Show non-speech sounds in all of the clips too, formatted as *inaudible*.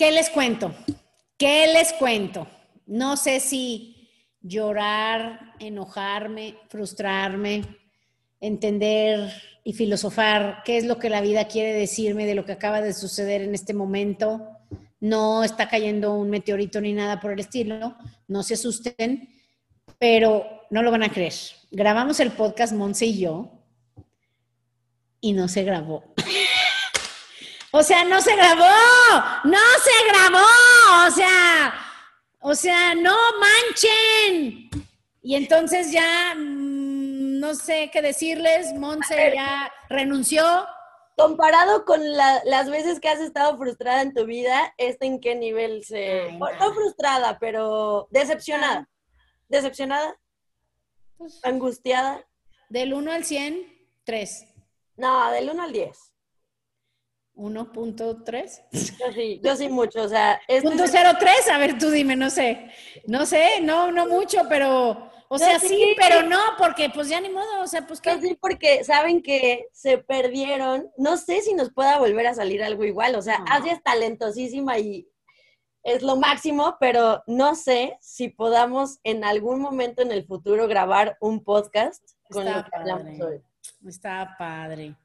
¿Qué les cuento? ¿Qué les cuento? No sé si llorar, enojarme, frustrarme, entender y filosofar qué es lo que la vida quiere decirme de lo que acaba de suceder en este momento. No está cayendo un meteorito ni nada por el estilo, no se asusten, pero no lo van a creer. Grabamos el podcast Monse y yo y no se grabó. O sea, no se grabó, no se grabó, o sea, o sea, no manchen. Y entonces ya mm, no sé qué decirles, Monse ya renunció. Comparado con las veces que has estado frustrada en tu vida, ¿este en qué nivel se...? no, frustrada, pero decepcionada. ¿Decepcionada? Pues ¿Angustiada? Del 1 al 100, 3. No, del 1 al 10. 1.3. Yo sí, yo sí mucho, o sea... Punto 03, a ver, tú dime, no sé. No sé, no, no mucho, pero... O sea, sí, pero no, porque pues ya ni modo, o sea, pues que... Sí, porque saben que se perdieron, no sé si nos pueda volver a salir algo igual, o sea, no. es talentosísima y es lo máximo, pero no sé si podamos en algún momento en el futuro grabar un podcast con lo que hablamos hoy. Está padre.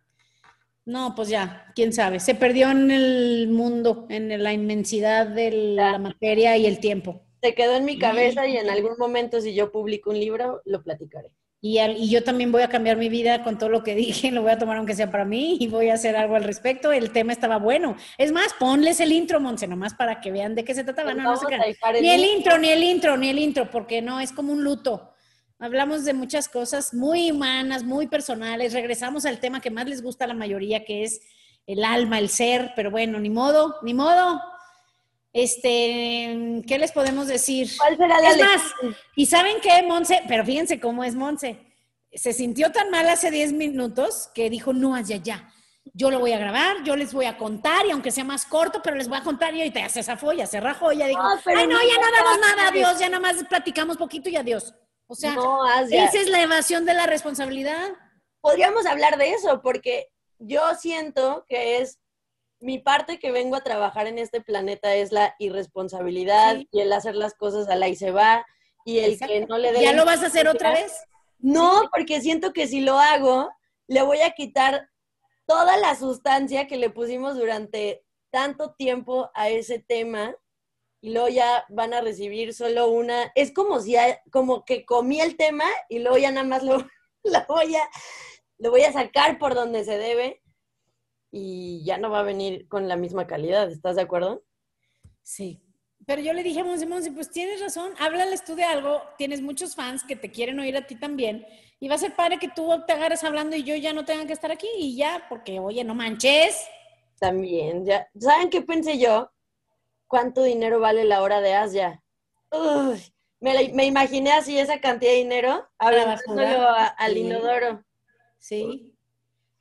No, pues ya, quién sabe. Se perdió en el mundo, en la inmensidad de la materia y el tiempo. Se quedó en mi cabeza y en algún momento, si yo publico un libro, lo platicaré. Y, y, yo también voy a cambiar mi vida con todo lo que *laughs* dije, lo voy a tomar aunque sea para mí y voy a hacer algo al respecto. El tema estaba bueno. Es más, ponles el intro, Monse, nomás para que vean de qué se trataba. Pues no, no sé ni el intro, ni el intro, ni el intro, porque no, es como un luto. Hablamos de muchas cosas muy humanas, muy personales. Regresamos al tema que más les gusta a la mayoría, que es el alma, el ser, pero bueno, ni modo, ni modo. Este, ¿qué les podemos decir? ¿Cuál será la es más, ¿y saben qué, Monse? Pero fíjense cómo es Monse. Se sintió tan mal hace 10 minutos que dijo, no, allá, ya. Yo lo voy a grabar, yo les voy a contar, y aunque sea más corto, pero les voy a contar, y ahorita ya se zafó, ya se rajó, ya dijo, ay, no, ya no damos nada, adiós, ya nada más platicamos poquito y adiós. O sea, esa es la evasión de la responsabilidad. Podríamos hablar de eso, porque yo siento que es mi parte que vengo a trabajar en este planeta es la irresponsabilidad y el hacer las cosas a la y se va y el que no le dé. ¿Ya lo vas a hacer otra vez? No, porque siento que si lo hago, le voy a quitar toda la sustancia que le pusimos durante tanto tiempo a ese tema y luego ya van a recibir solo una, es como si, como que comí el tema y luego ya nada más lo, *laughs* lo, voy a, lo voy a sacar por donde se debe y ya no va a venir con la misma calidad, ¿estás de acuerdo? Sí. Pero yo le dije a Monse, Monse, pues tienes razón, háblales tú de algo, tienes muchos fans que te quieren oír a ti también, y va a ser padre que tú te agarres hablando y yo ya no tenga que estar aquí y ya, porque oye, no manches. También, ya, ¿saben qué pensé yo? ¿Cuánto dinero vale la hora de Asia? Uy, me, me, imaginé así esa cantidad de dinero aventándolo al sí. inodoro. Sí.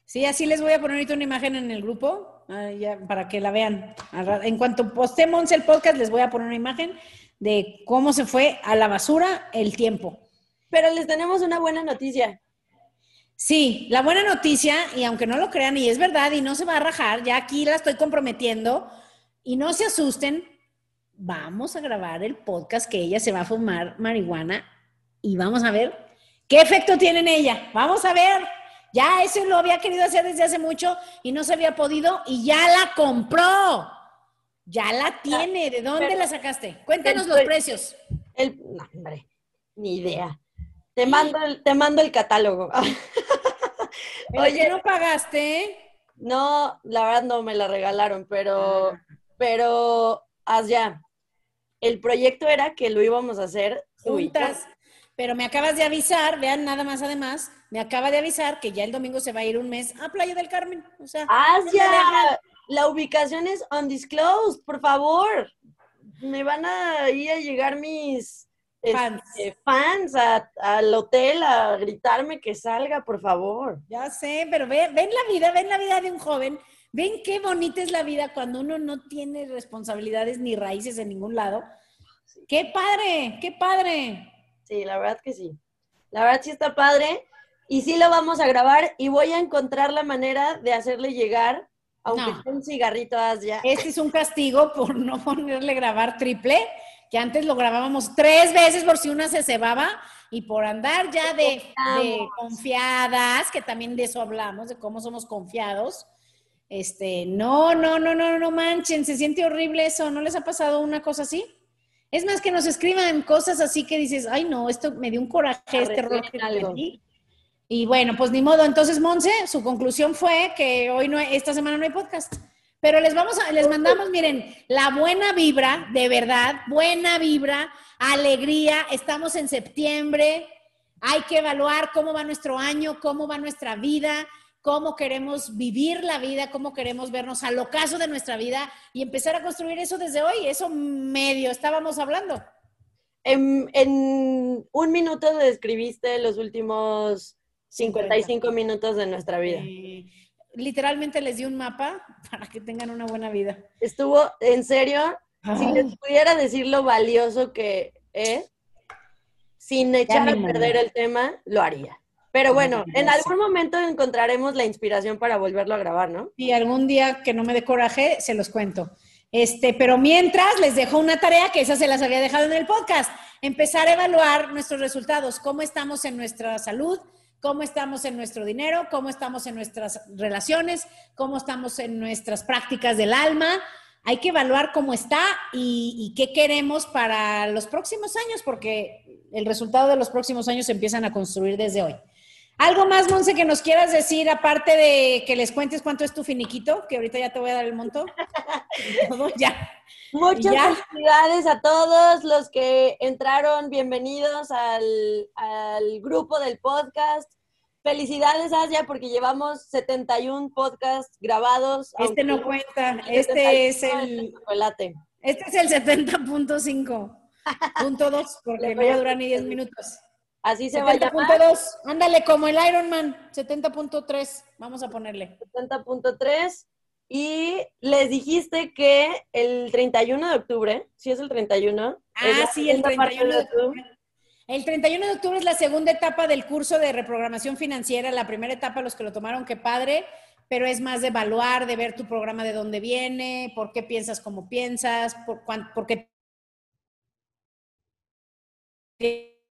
Sí, así les voy a poner ahorita una imagen en el grupo ah, ya, para que la vean. En cuanto postemos el podcast, les voy a poner una imagen de cómo se fue a la basura el tiempo. Pero les tenemos una buena noticia. Sí, la buena noticia, y aunque no lo crean, y es verdad, y no se va a rajar, ya aquí la estoy comprometiendo, y no se asusten, vamos a grabar el podcast que ella se va a fumar marihuana y vamos a ver qué efecto tiene en ella. Vamos a ver. Ya eso lo había querido hacer desde hace mucho y no se había podido y ya la compró. Ya la tiene. ¿De dónde la sacaste? Cuéntanos los precios. El, no, hombre, ni idea. Te mando el, te mando el catálogo. *laughs* Oye, ¿no pagaste? No, la verdad no me la regalaron, pero ah pero haz ya. El proyecto era que lo íbamos a hacer juntas. Pero me acabas de avisar, vean nada más además, me acaba de avisar que ya el domingo se va a ir un mes a Playa del Carmen. O sea, haz ya. La ubicación es undisclosed, por favor. Me van a ir a llegar mis fans, este, fans al hotel a gritarme que salga, por favor. Ya sé, pero ven la vida, ven la vida de un joven ¿Ven qué bonita es la vida cuando uno no tiene responsabilidades ni raíces en ningún lado? ¡Qué padre! ¡Qué padre! Sí, la verdad que sí. La verdad sí está padre. Y sí lo vamos a grabar y voy a encontrar la manera de hacerle llegar Aunque No. sea un cigarrito, ya. Este es un castigo por *laughs* no ponerle grabar triple, que antes lo grabábamos tres veces por si una se cebaba y por andar ya de, de confiadas, que también de eso hablamos, de cómo somos confiados. Este, no, no, no, no, no manchen, se siente horrible eso, ¿no les ha pasado una cosa así? Es más que nos escriban cosas así que dices, ay no, esto me dio un coraje, este cometí. Y bueno, pues ni modo. Entonces, Monse, su conclusión fue que hoy no, esta semana no hay podcast. Pero les vamos a, les mandamos, miren, la buena vibra, de verdad, buena vibra, alegría. Estamos en septiembre. Hay que evaluar cómo va nuestro año, cómo va nuestra vida, cómo queremos vivir la vida, cómo queremos vernos al ocaso de nuestra vida y empezar a construir eso desde hoy. Eso medio estábamos hablando. En, en un minuto describiste los últimos 55 minutos de nuestra vida. Eh, literalmente les di un mapa *laughs* para que tengan una buena vida. Estuvo, en serio, si les pudiera decir lo valioso que es, sin echar a perder el tema, lo haría. Pero bueno, en algún momento encontraremos la inspiración para volverlo a grabar, ¿no? Y algún día que no me dé coraje, se los cuento. Este, pero mientras les dejo una tarea que esa se las había dejado en el podcast, empezar a evaluar nuestros resultados, cómo estamos en nuestra salud, cómo estamos en nuestro dinero, cómo estamos en nuestras relaciones, cómo estamos en nuestras prácticas del alma. Hay que evaluar cómo está y, y qué queremos para los próximos años, porque el resultado de los próximos años se empiezan a construir desde hoy. ¿Algo más, Monse, que nos quieras decir, aparte de que les cuentes cuánto es tu finiquito? Que ahorita ya te voy a dar el monto. *laughs* Todo, ya. Muchas Ya. felicidades a todos los que entraron. Bienvenidos al, al grupo del podcast. Felicidades, Asia, porque llevamos 71 podcasts grabados. Este no cuenta. Este es 71 el, chocolate. este es el 70.5. Punto 2, porque no durar ni 10 poner. minutos. Así se va a llamar. 70.2. Ándale, como el Ironman. 70.3. Vamos a ponerle. 70.3. Y les dijiste que el 31 de octubre, si es el 31. es Ah, sí, el segunda parte 31 de tu- octubre. El 31 de octubre es la segunda etapa del curso de reprogramación financiera. La primera etapa, los que lo tomaron, qué padre, pero es más de evaluar, de ver tu programa de dónde viene, por qué piensas como piensas, por, cuán- por qué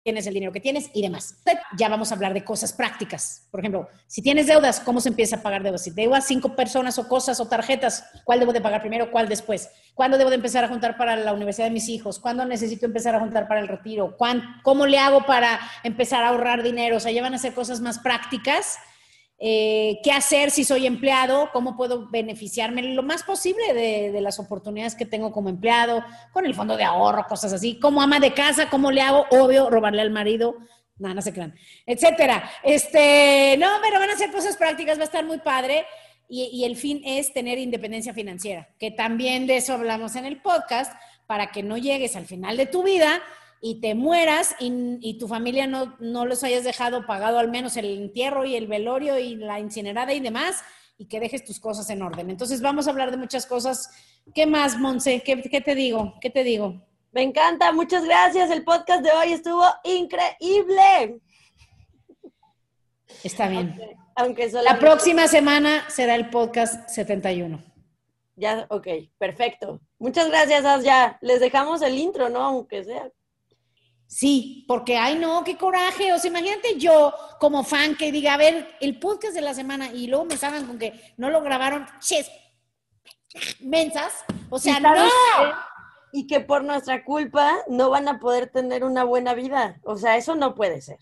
tienes el dinero que tienes y demás. Ya vamos a hablar de cosas prácticas. Por ejemplo, si tienes deudas, ¿cómo se empieza a pagar deudas? Si debo a cinco personas o cosas o tarjetas, ¿cuál debo de pagar primero, cuál después? ¿Cuándo debo de empezar a juntar para la universidad de mis hijos? ¿Cuándo necesito empezar a juntar para el retiro? ¿Cuán- ¿Cómo le hago para empezar a ahorrar dinero? O sea, ya van a ser cosas más prácticas. Eh, ¿Qué hacer si soy empleado? ¿Cómo puedo beneficiarme lo más posible de, las oportunidades que tengo como empleado? Con el fondo de ahorro, cosas así. Como ama de casa, ¿cómo le hago? Obvio, robarle al marido. No, no se crean. Etcétera. Este, no, pero van a ser cosas prácticas, va a estar muy padre. Y, y el fin es tener independencia financiera, que también de eso hablamos en el podcast, para que no llegues al final de tu vida y te mueras y, y tu familia no, no los hayas dejado pagado al menos el entierro y el velorio y la incinerada y demás, y que dejes tus cosas en orden. Entonces vamos a hablar de muchas cosas. ¿Qué más, Monse? ¿Qué, qué te digo? ¿Qué te digo? Me encanta, muchas gracias. El podcast de hoy estuvo increíble. Está bien. Aunque La solamente... próxima semana será el podcast 71. Ya, ok, perfecto. Muchas gracias, Asya. Les dejamos el intro, ¿no? Aunque sea. Sí, porque, ay no, qué coraje. O sea, imagínate yo como fan que diga, a ver, el podcast de la semana y luego me salgan con que no lo grabaron, ches, mensas. O sea, ¿Y sabes no. qué? Y que por nuestra culpa no van a poder tener una buena vida. O sea, eso no puede ser.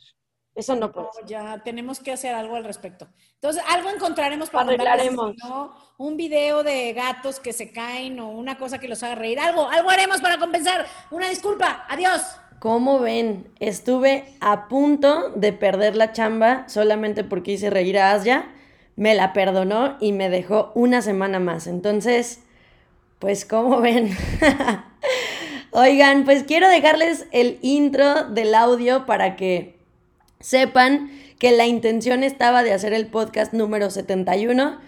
Eso no puede No, ser. ya tenemos que hacer algo al respecto. Entonces, algo encontraremos para Arreglaremos. no, un video de gatos que se caen o una cosa que los haga reír. Algo, algo haremos para compensar. Una disculpa. Adiós. Como ven, estuve a punto de perder la chamba solamente porque hice reír a Asya. Me la perdonó y me dejó una semana más. Entonces, pues como ven. *laughs* Oigan, pues quiero dejarles el intro del audio para que sepan que la intención estaba de hacer el podcast número 71,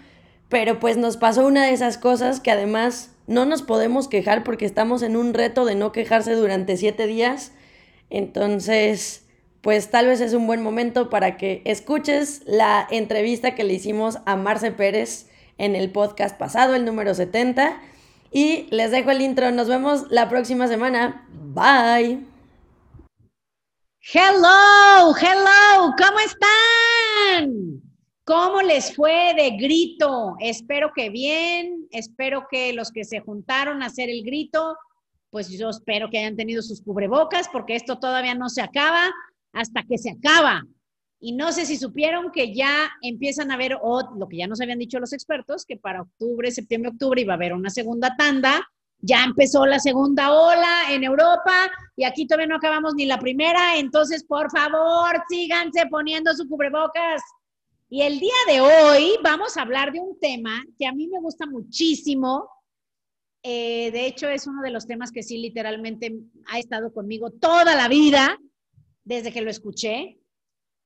pero pues nos pasó una de esas cosas que además no nos podemos quejar porque estamos en un reto de no quejarse durante siete días. Entonces, pues tal vez es un buen momento para que escuches la entrevista que le hicimos a Marce Pérez en el podcast pasado, el número 70. Y les dejo el intro. Nos vemos la próxima semana. Bye. Hello, hello, ¿cómo están? ¿Cómo les fue de grito? Espero que bien, espero que los que se juntaron a hacer el grito, pues yo espero que hayan tenido sus cubrebocas porque esto todavía no se acaba hasta que se acaba. Y no sé si supieron que ya empiezan a ver, lo que ya nos habían dicho los expertos, que para octubre, septiembre, octubre iba a haber una segunda tanda ya empezó la segunda ola en Europa y aquí todavía no acabamos ni la primera, entonces por favor síganse poniendo su cubrebocas. Y el día de hoy vamos a hablar de un tema que a mí me gusta muchísimo. Eh, de hecho, es uno de los temas que sí literalmente ha estado conmigo toda la vida, desde que lo escuché.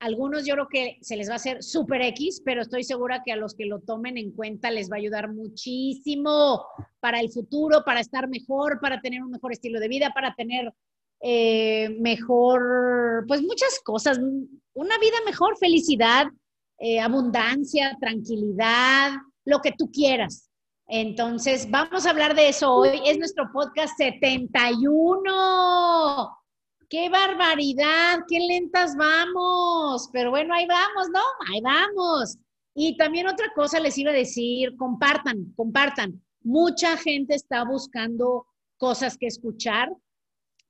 Algunos yo creo que se les va a hacer súper X, pero estoy segura que a los que lo tomen en cuenta les va a ayudar muchísimo para el futuro, para estar mejor, para tener un mejor estilo de vida, para tener eh, mejor, pues muchas cosas, una vida mejor, felicidad, eh, abundancia, tranquilidad, lo que tú quieras. Entonces, vamos a hablar de eso hoy. Es nuestro podcast 71 qué barbaridad, qué lentas vamos, pero bueno, ahí vamos, ¿no? Ahí vamos. Y también otra cosa les iba a decir, compartan, compartan. Mucha gente está buscando cosas que escuchar,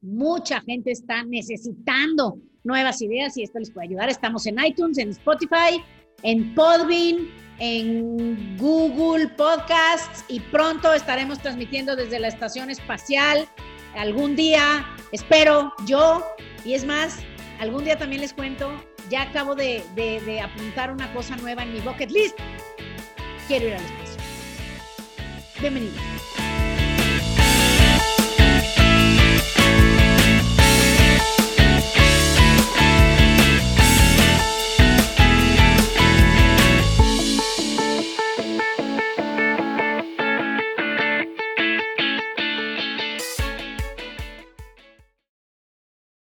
mucha gente está necesitando nuevas ideas y esto les puede ayudar. Estamos en iTunes, en Spotify, en Podbean, en Google Podcasts y pronto estaremos transmitiendo desde la estación espacial algún día, espero yo, y es más, algún día también les cuento, ya acabo de, apuntar una cosa nueva en mi bucket list. Quiero ir al espacio. Bienvenidos.